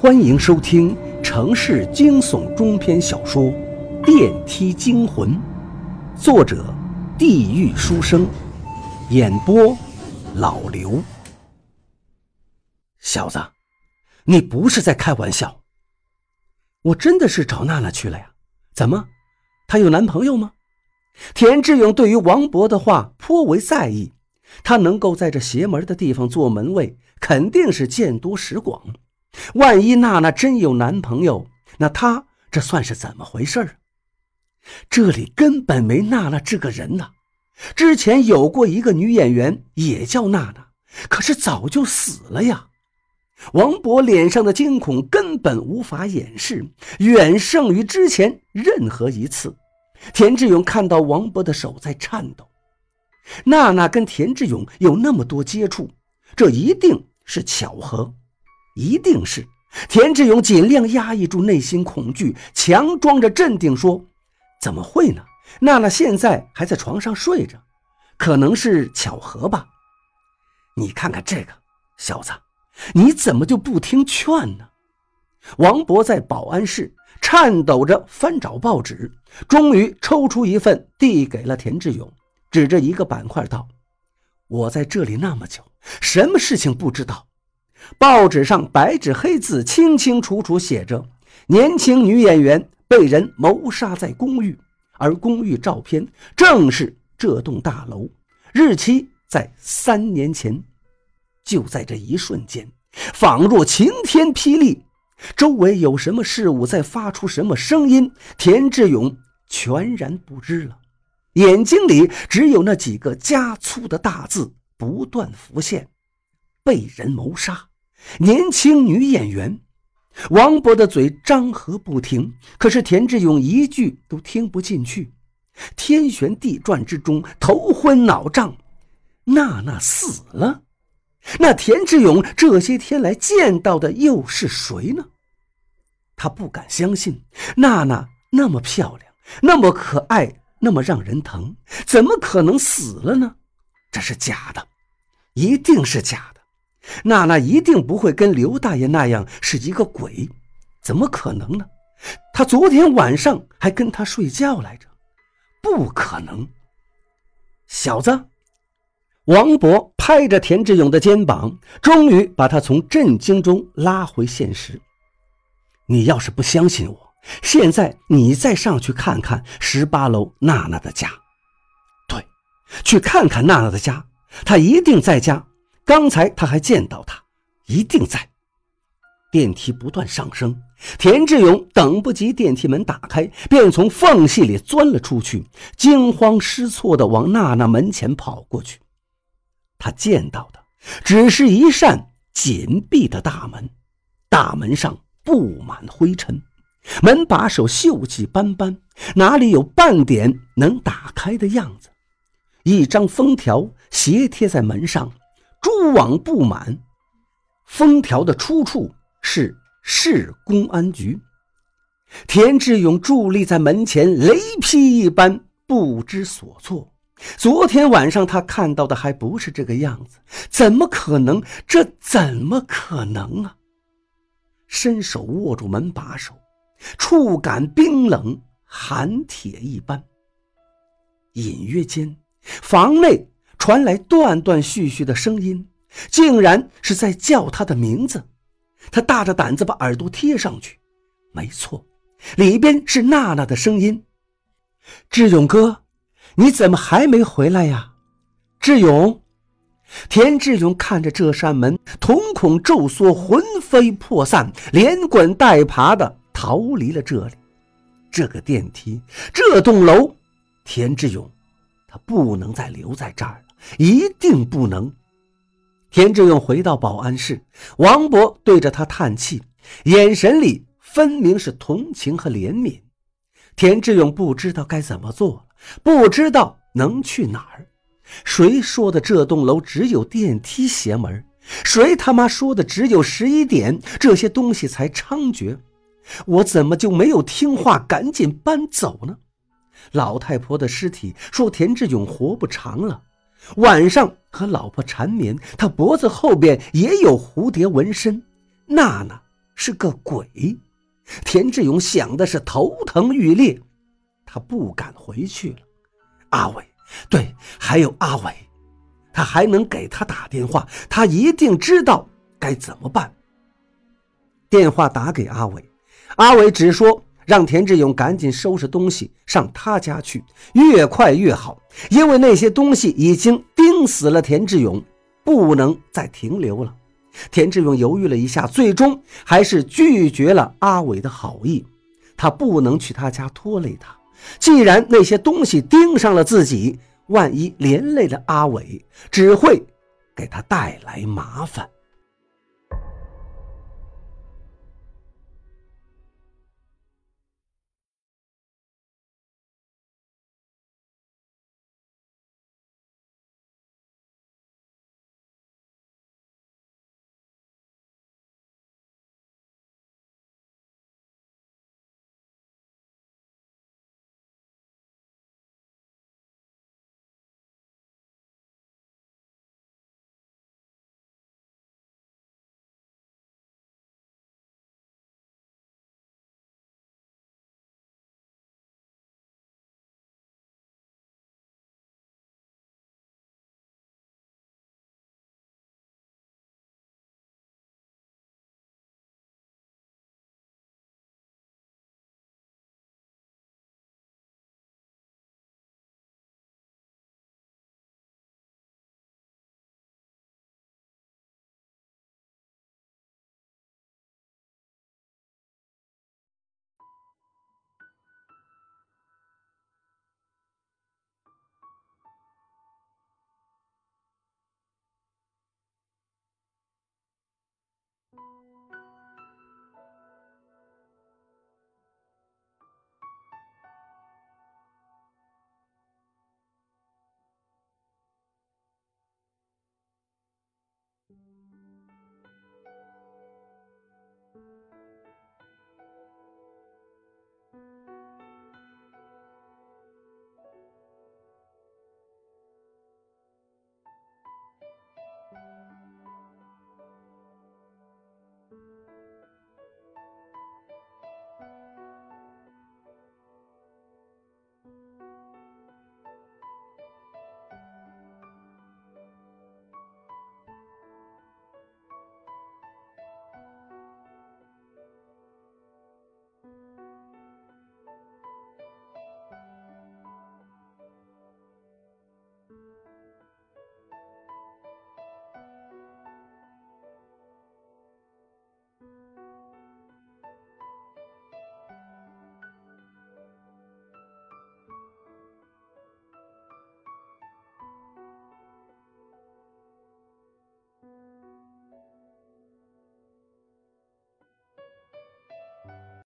欢迎收听城市惊悚中篇小说《电梯惊魂》，作者：地狱书生，演播：老刘。小子，你不是在开玩笑？我真的是找娜娜去了呀？怎么，她有男朋友吗？田志勇对于王博的话颇为在意，他能够在这邪门的地方做门卫，肯定是见多识广。万一娜娜真有男朋友，那他这算是怎么回事啊这里根本没娜娜这个人呐！之前有过一个女演员，也叫娜娜，可是早就死了呀。王博脸上的惊恐根本无法掩饰，远胜于之前任何一次。田志勇看到王博的手在颤抖，娜娜跟田志勇有那么多接触，这一定是巧合。一定是田志勇尽量压抑住内心恐惧，强装着镇定说：“怎么会呢？娜娜现在还在床上睡着，可能是巧合吧。你看看这个小子，你怎么就不听劝呢？”王博在保安室颤抖着翻找报纸，终于抽出一份递给了田志勇，指着一个板块道：“我在这里那么久，什么事情不知道？”报纸上白纸黑字清清楚楚写着：年轻女演员被人谋杀在公寓，而公寓照片正是这栋大楼，日期在三年前。就在这一瞬间，仿若晴天霹雳，周围有什么事物在发出什么声音，田志勇全然不知了，眼睛里只有那几个加粗的大字不断浮现：被人谋杀。年轻女演员王博的嘴张合不停，可是田志勇一句都听不进去。天旋地转之中，头昏脑胀。娜娜死了，那田志勇这些天来见到的又是谁呢？他不敢相信，娜娜那么漂亮，那么可爱，那么让人疼，怎么可能死了呢？这是假的，一定是假的。娜娜一定不会跟刘大爷那样是一个鬼，怎么可能呢？他昨天晚上还跟他睡觉来着，不可能。小子，王博拍着田志勇的肩膀，终于把他从震惊中拉回现实。你要是不相信我，现在你再上去看看十八楼娜娜的家。对，去看看娜娜的家，她一定在家。刚才他还见到他，一定在。电梯不断上升，田志勇等不及电梯门打开，便从缝隙里钻了出去，惊慌失措地往娜娜门前跑过去。他见到的只是一扇紧闭的大门，大门上布满灰尘，门把手锈迹斑斑，哪里有半点能打开的样子？一张封条斜贴在门上。蛛网布满，封条的出处是市公安局。田志勇伫立在门前，雷劈一般，不知所措。昨天晚上他看到的还不是这个样子，怎么可能？这怎么可能啊！伸手握住门把手，触感冰冷，寒铁一般。隐约间，房内。传来断断续续的声音，竟然是在叫他的名字。他大着胆子把耳朵贴上去，没错，里边是娜娜的声音：“志勇哥，你怎么还没回来呀？”志勇，田志勇看着这扇门，瞳孔骤缩，魂飞魄散，连滚带爬的逃离了这里。这个电梯，这栋楼，田志勇，他不能再留在这儿。一定不能！田志勇回到保安室，王博对着他叹气，眼神里分明是同情和怜悯。田志勇不知道该怎么做，不知道能去哪儿。谁说的这栋楼只有电梯邪门？谁他妈说的只有十一点这些东西才猖獗？我怎么就没有听话，赶紧搬走呢？老太婆的尸体说田志勇活不长了。晚上和老婆缠绵，他脖子后边也有蝴蝶纹身。娜娜是个鬼。田志勇想的是头疼欲裂，他不敢回去了。阿伟，对，还有阿伟，他还能给他打电话，他一定知道该怎么办。电话打给阿伟，阿伟只说让田志勇赶紧收拾东西上他家去，越快越好，因为那些东西已经盯死了田志勇，不能再停留了。田志勇犹豫了一下，最终还是拒绝了阿伟的好意。他不能去他家拖累他，既然那些东西盯上了自己，万一连累了阿伟，只会给他带来麻烦。